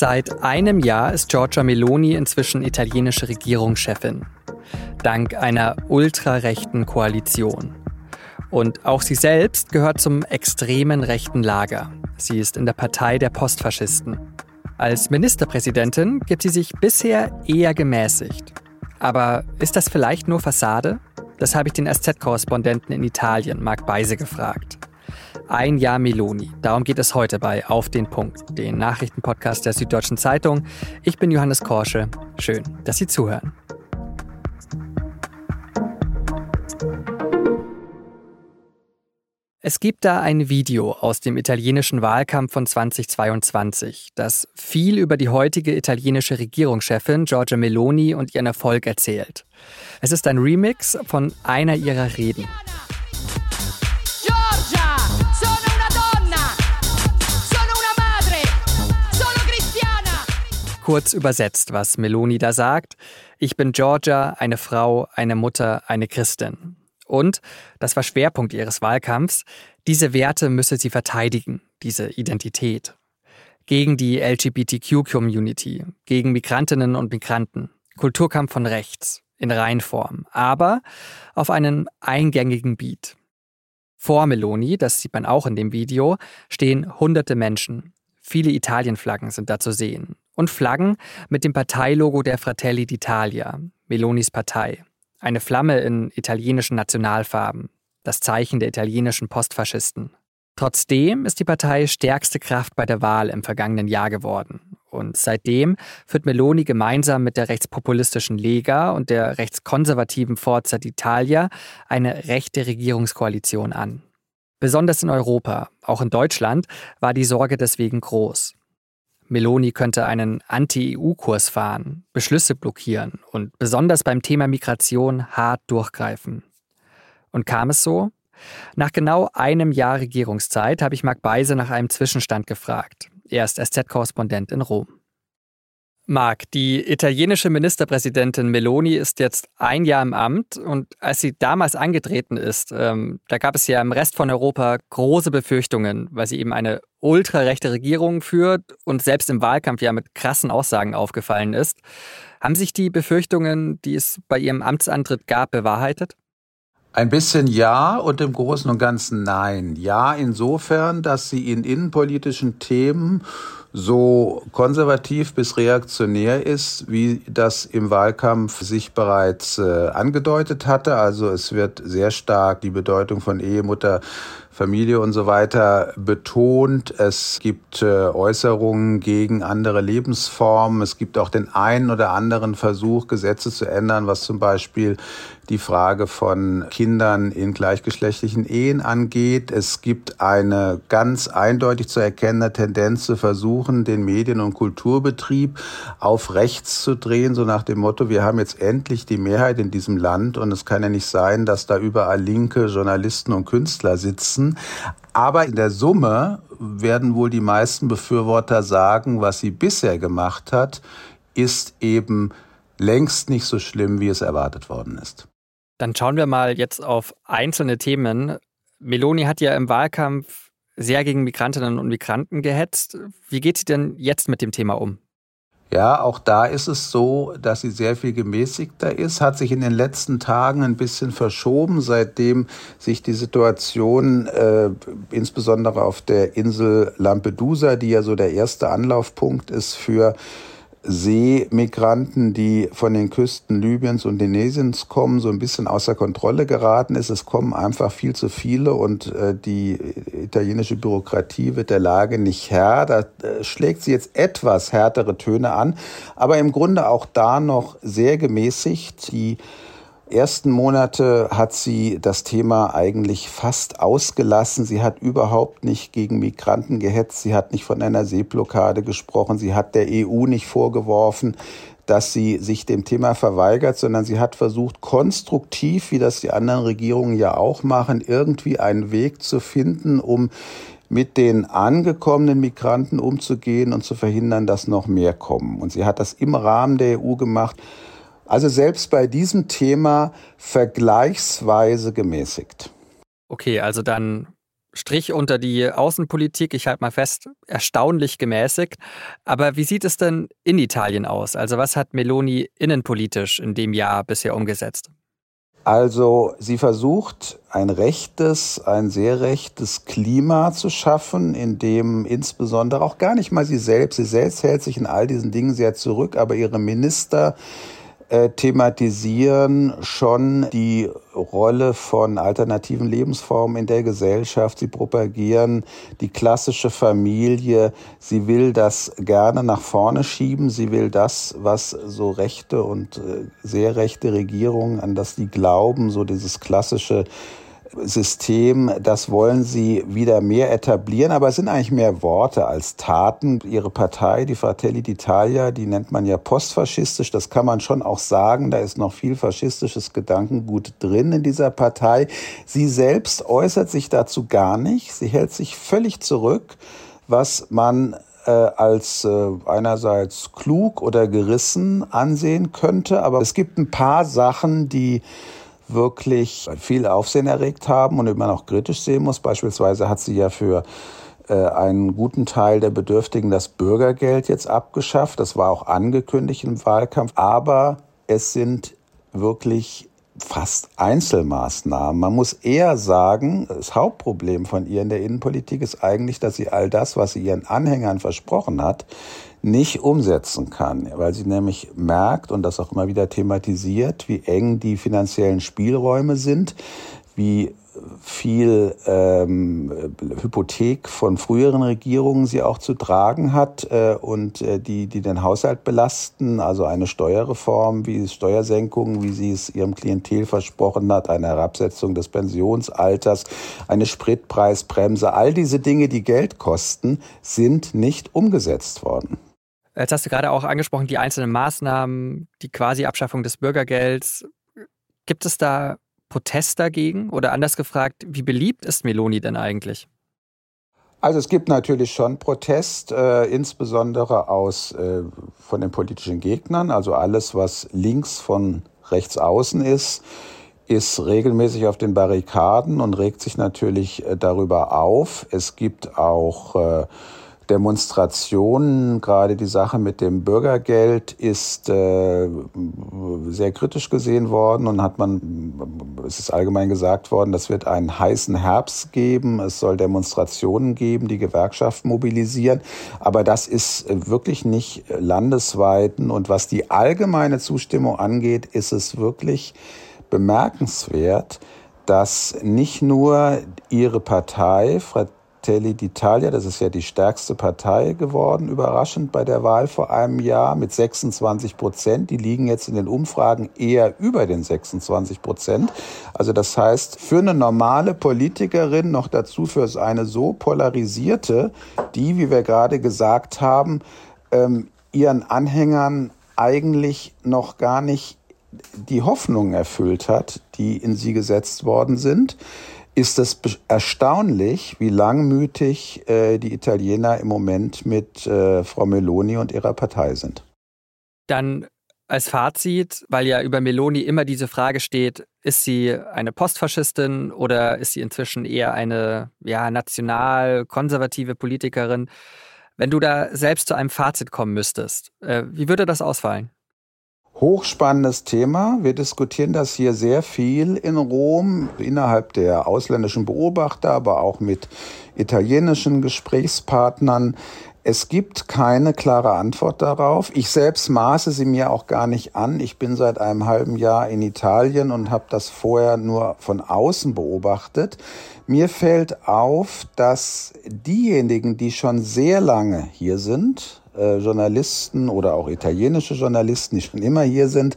Seit einem Jahr ist Giorgia Meloni inzwischen italienische Regierungschefin. Dank einer ultrarechten Koalition. Und auch sie selbst gehört zum extremen rechten Lager. Sie ist in der Partei der Postfaschisten. Als Ministerpräsidentin gibt sie sich bisher eher gemäßigt. Aber ist das vielleicht nur Fassade? Das habe ich den SZ-Korrespondenten in Italien, Marc Beise, gefragt. Ein Jahr Meloni. Darum geht es heute bei Auf den Punkt, den Nachrichtenpodcast der Süddeutschen Zeitung. Ich bin Johannes Korsche. Schön, dass Sie zuhören. Es gibt da ein Video aus dem italienischen Wahlkampf von 2022, das viel über die heutige italienische Regierungschefin Giorgia Meloni und ihren Erfolg erzählt. Es ist ein Remix von einer ihrer Reden. Kurz übersetzt, was Meloni da sagt. Ich bin Giorgia, eine Frau, eine Mutter, eine Christin. Und, das war Schwerpunkt ihres Wahlkampfs, diese Werte müsse sie verteidigen, diese Identität. Gegen die LGBTQ-Community, gegen Migrantinnen und Migranten, Kulturkampf von rechts, in Reinform, aber auf einen eingängigen Beat. Vor Meloni, das sieht man auch in dem Video, stehen hunderte Menschen. Viele Italienflaggen sind da zu sehen. Und Flaggen mit dem Parteilogo der Fratelli d'Italia, Melonis Partei. Eine Flamme in italienischen Nationalfarben, das Zeichen der italienischen Postfaschisten. Trotzdem ist die Partei stärkste Kraft bei der Wahl im vergangenen Jahr geworden. Und seitdem führt Meloni gemeinsam mit der rechtspopulistischen Lega und der rechtskonservativen Forza d'Italia eine rechte Regierungskoalition an. Besonders in Europa, auch in Deutschland, war die Sorge deswegen groß. Meloni könnte einen Anti-EU-Kurs fahren, Beschlüsse blockieren und besonders beim Thema Migration hart durchgreifen. Und kam es so? Nach genau einem Jahr Regierungszeit habe ich Marc Beise nach einem Zwischenstand gefragt. Er ist SZ-Korrespondent in Rom. Marc, die italienische Ministerpräsidentin Meloni ist jetzt ein Jahr im Amt und als sie damals angetreten ist, ähm, da gab es ja im Rest von Europa große Befürchtungen, weil sie eben eine ultrarechte Regierung führt und selbst im Wahlkampf ja mit krassen Aussagen aufgefallen ist. Haben sich die Befürchtungen, die es bei ihrem Amtsantritt gab, bewahrheitet? Ein bisschen ja und im Großen und Ganzen nein. Ja, insofern, dass sie in innenpolitischen Themen so konservativ bis reaktionär ist, wie das im Wahlkampf sich bereits äh, angedeutet hatte. Also es wird sehr stark die Bedeutung von Ehemutter Familie und so weiter betont. Es gibt äh, Äußerungen gegen andere Lebensformen. Es gibt auch den einen oder anderen Versuch, Gesetze zu ändern, was zum Beispiel die Frage von Kindern in gleichgeschlechtlichen Ehen angeht. Es gibt eine ganz eindeutig zu erkennende Tendenz zu versuchen, den Medien- und Kulturbetrieb auf rechts zu drehen, so nach dem Motto, wir haben jetzt endlich die Mehrheit in diesem Land und es kann ja nicht sein, dass da überall linke Journalisten und Künstler sitzen. Aber in der Summe werden wohl die meisten Befürworter sagen, was sie bisher gemacht hat, ist eben längst nicht so schlimm, wie es erwartet worden ist. Dann schauen wir mal jetzt auf einzelne Themen. Meloni hat ja im Wahlkampf sehr gegen Migrantinnen und Migranten gehetzt. Wie geht sie denn jetzt mit dem Thema um? Ja, auch da ist es so, dass sie sehr viel gemäßigter ist, hat sich in den letzten Tagen ein bisschen verschoben, seitdem sich die Situation äh, insbesondere auf der Insel Lampedusa, die ja so der erste Anlaufpunkt ist für Seemigranten, die von den Küsten Libyens und Indonesiens kommen, so ein bisschen außer Kontrolle geraten ist. Es kommen einfach viel zu viele und äh, die italienische Bürokratie wird der Lage nicht Herr. Da äh, schlägt sie jetzt etwas härtere Töne an, aber im Grunde auch da noch sehr gemäßigt. Die ersten Monate hat sie das Thema eigentlich fast ausgelassen. Sie hat überhaupt nicht gegen Migranten gehetzt. Sie hat nicht von einer Seeblockade gesprochen. Sie hat der EU nicht vorgeworfen, dass sie sich dem Thema verweigert, sondern sie hat versucht, konstruktiv, wie das die anderen Regierungen ja auch machen, irgendwie einen Weg zu finden, um mit den angekommenen Migranten umzugehen und zu verhindern, dass noch mehr kommen. Und sie hat das im Rahmen der EU gemacht. Also selbst bei diesem Thema vergleichsweise gemäßigt. Okay, also dann Strich unter die Außenpolitik, ich halte mal fest, erstaunlich gemäßigt. Aber wie sieht es denn in Italien aus? Also was hat Meloni innenpolitisch in dem Jahr bisher umgesetzt? Also sie versucht ein rechtes, ein sehr rechtes Klima zu schaffen, in dem insbesondere auch gar nicht mal sie selbst, sie selbst hält sich in all diesen Dingen sehr zurück, aber ihre Minister äh, thematisieren schon die Rolle von alternativen Lebensformen in der Gesellschaft. Sie propagieren die klassische Familie. Sie will das gerne nach vorne schieben. Sie will das, was so rechte und äh, sehr rechte Regierungen, an das sie glauben, so dieses klassische System, das wollen sie wieder mehr etablieren, aber es sind eigentlich mehr Worte als Taten. Ihre Partei, die Fratelli d'Italia, die nennt man ja postfaschistisch, das kann man schon auch sagen, da ist noch viel faschistisches Gedankengut drin in dieser Partei. Sie selbst äußert sich dazu gar nicht, sie hält sich völlig zurück, was man äh, als äh, einerseits klug oder gerissen ansehen könnte, aber es gibt ein paar Sachen, die wirklich viel Aufsehen erregt haben und man auch kritisch sehen muss. Beispielsweise hat sie ja für äh, einen guten Teil der Bedürftigen das Bürgergeld jetzt abgeschafft. Das war auch angekündigt im Wahlkampf. Aber es sind wirklich fast Einzelmaßnahmen. Man muss eher sagen, das Hauptproblem von ihr in der Innenpolitik ist eigentlich, dass sie all das, was sie ihren Anhängern versprochen hat, nicht umsetzen kann, weil sie nämlich merkt und das auch immer wieder thematisiert, wie eng die finanziellen Spielräume sind, wie viel ähm, Hypothek von früheren Regierungen sie auch zu tragen hat äh, und äh, die, die den Haushalt belasten, also eine Steuerreform, wie Steuersenkungen, wie sie es ihrem Klientel versprochen hat, eine Herabsetzung des Pensionsalters, eine Spritpreisbremse, all diese Dinge, die Geld kosten, sind nicht umgesetzt worden. Jetzt hast du gerade auch angesprochen, die einzelnen Maßnahmen, die quasi Abschaffung des Bürgergelds. Gibt es da Protest dagegen? Oder anders gefragt, wie beliebt ist Meloni denn eigentlich? Also es gibt natürlich schon Protest, äh, insbesondere aus äh, von den politischen Gegnern. Also alles, was links von rechts außen ist, ist regelmäßig auf den Barrikaden und regt sich natürlich äh, darüber auf. Es gibt auch äh, Demonstrationen, gerade die Sache mit dem Bürgergeld ist äh, sehr kritisch gesehen worden und hat man, es ist allgemein gesagt worden, das wird einen heißen Herbst geben, es soll Demonstrationen geben, die Gewerkschaften mobilisieren, aber das ist wirklich nicht landesweiten und was die allgemeine Zustimmung angeht, ist es wirklich bemerkenswert, dass nicht nur ihre Partei, Fratelli d'Italia, das ist ja die stärkste Partei geworden, überraschend bei der Wahl vor einem Jahr mit 26 Prozent. Die liegen jetzt in den Umfragen eher über den 26 Prozent. Also das heißt, für eine normale Politikerin, noch dazu für eine so polarisierte, die, wie wir gerade gesagt haben, ähm, ihren Anhängern eigentlich noch gar nicht die Hoffnung erfüllt hat, die in sie gesetzt worden sind ist es erstaunlich, wie langmütig äh, die Italiener im Moment mit äh, Frau Meloni und ihrer Partei sind. Dann als Fazit, weil ja über Meloni immer diese Frage steht, ist sie eine Postfaschistin oder ist sie inzwischen eher eine ja, national-konservative Politikerin? Wenn du da selbst zu einem Fazit kommen müsstest, äh, wie würde das ausfallen? Hochspannendes Thema. Wir diskutieren das hier sehr viel in Rom, innerhalb der ausländischen Beobachter, aber auch mit italienischen Gesprächspartnern. Es gibt keine klare Antwort darauf. Ich selbst maße sie mir auch gar nicht an. Ich bin seit einem halben Jahr in Italien und habe das vorher nur von außen beobachtet. Mir fällt auf, dass diejenigen, die schon sehr lange hier sind, äh, Journalisten oder auch italienische Journalisten, die schon immer hier sind,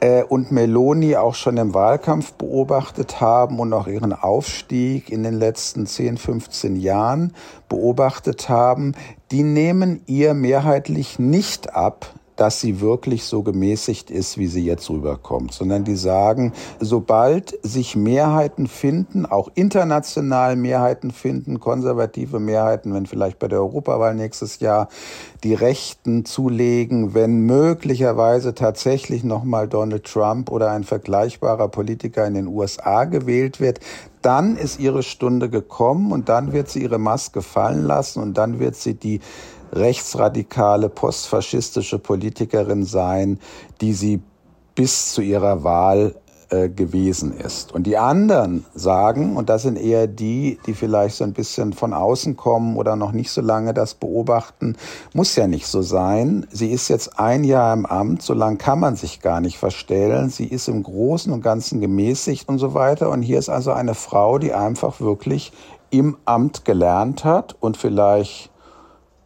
äh, und Meloni auch schon im Wahlkampf beobachtet haben und auch ihren Aufstieg in den letzten 10, 15 Jahren beobachtet haben, die nehmen ihr mehrheitlich nicht ab, dass sie wirklich so gemäßigt ist, wie sie jetzt rüberkommt, sondern die sagen, sobald sich Mehrheiten finden, auch international Mehrheiten finden, konservative Mehrheiten, wenn vielleicht bei der Europawahl nächstes Jahr die Rechten zulegen, wenn möglicherweise tatsächlich nochmal Donald Trump oder ein vergleichbarer Politiker in den USA gewählt wird, dann ist ihre Stunde gekommen und dann wird sie ihre Maske fallen lassen und dann wird sie die rechtsradikale, postfaschistische Politikerin sein, die sie bis zu ihrer Wahl äh, gewesen ist. Und die anderen sagen, und das sind eher die, die vielleicht so ein bisschen von außen kommen oder noch nicht so lange das beobachten, muss ja nicht so sein. Sie ist jetzt ein Jahr im Amt, so lange kann man sich gar nicht verstellen. Sie ist im Großen und Ganzen gemäßigt und so weiter. Und hier ist also eine Frau, die einfach wirklich im Amt gelernt hat und vielleicht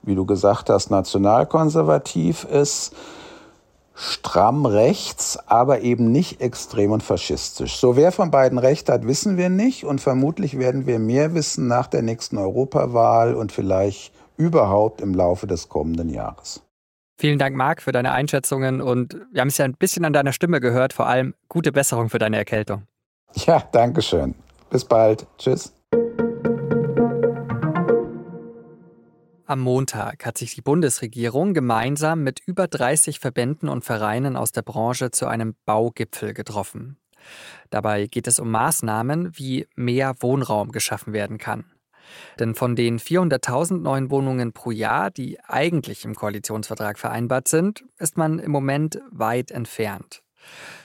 wie du gesagt hast, nationalkonservativ ist, stramm rechts, aber eben nicht extrem und faschistisch. So wer von beiden recht hat, wissen wir nicht und vermutlich werden wir mehr wissen nach der nächsten Europawahl und vielleicht überhaupt im Laufe des kommenden Jahres. Vielen Dank, Marc, für deine Einschätzungen und wir haben es ja ein bisschen an deiner Stimme gehört, vor allem gute Besserung für deine Erkältung. Ja, danke schön. Bis bald. Tschüss. Am Montag hat sich die Bundesregierung gemeinsam mit über 30 Verbänden und Vereinen aus der Branche zu einem Baugipfel getroffen. Dabei geht es um Maßnahmen, wie mehr Wohnraum geschaffen werden kann. Denn von den 400.000 neuen Wohnungen pro Jahr, die eigentlich im Koalitionsvertrag vereinbart sind, ist man im Moment weit entfernt.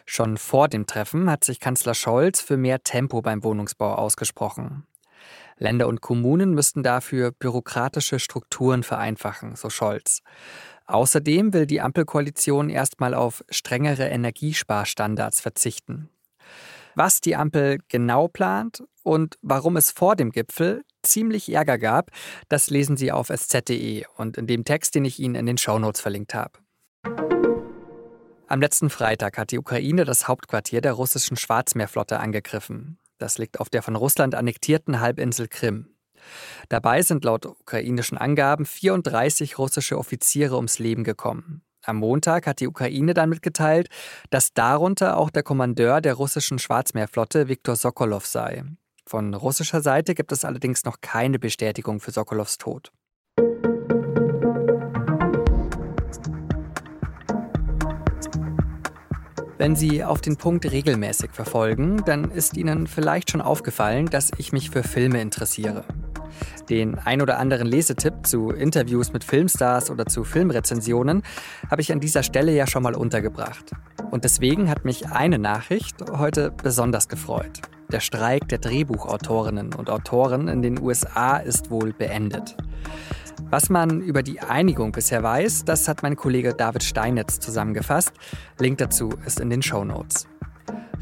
Schon vor dem Treffen hat sich Kanzler Scholz für mehr Tempo beim Wohnungsbau ausgesprochen. Länder und Kommunen müssten dafür bürokratische Strukturen vereinfachen, so Scholz. Außerdem will die Ampelkoalition erstmal auf strengere Energiesparstandards verzichten. Was die Ampel genau plant und warum es vor dem Gipfel ziemlich Ärger gab, das lesen Sie auf sz.de und in dem Text, den ich Ihnen in den Shownotes verlinkt habe. Am letzten Freitag hat die Ukraine das Hauptquartier der russischen Schwarzmeerflotte angegriffen. Das liegt auf der von Russland annektierten Halbinsel Krim. Dabei sind laut ukrainischen Angaben 34 russische Offiziere ums Leben gekommen. Am Montag hat die Ukraine dann mitgeteilt, dass darunter auch der Kommandeur der russischen Schwarzmeerflotte Viktor Sokolov sei. Von russischer Seite gibt es allerdings noch keine Bestätigung für Sokolovs Tod. Wenn Sie auf den Punkt regelmäßig verfolgen, dann ist Ihnen vielleicht schon aufgefallen, dass ich mich für Filme interessiere. Den ein oder anderen Lesetipp zu Interviews mit Filmstars oder zu Filmrezensionen habe ich an dieser Stelle ja schon mal untergebracht. Und deswegen hat mich eine Nachricht heute besonders gefreut. Der Streik der Drehbuchautorinnen und Autoren in den USA ist wohl beendet. Was man über die Einigung bisher weiß, das hat mein Kollege David Steinitz zusammengefasst. Link dazu ist in den Show Notes.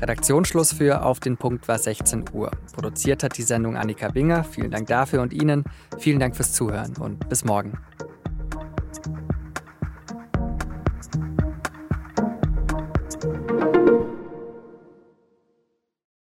Redaktionsschluss für Auf den Punkt war 16 Uhr. Produziert hat die Sendung Annika Binger. Vielen Dank dafür und Ihnen. Vielen Dank fürs Zuhören und bis morgen.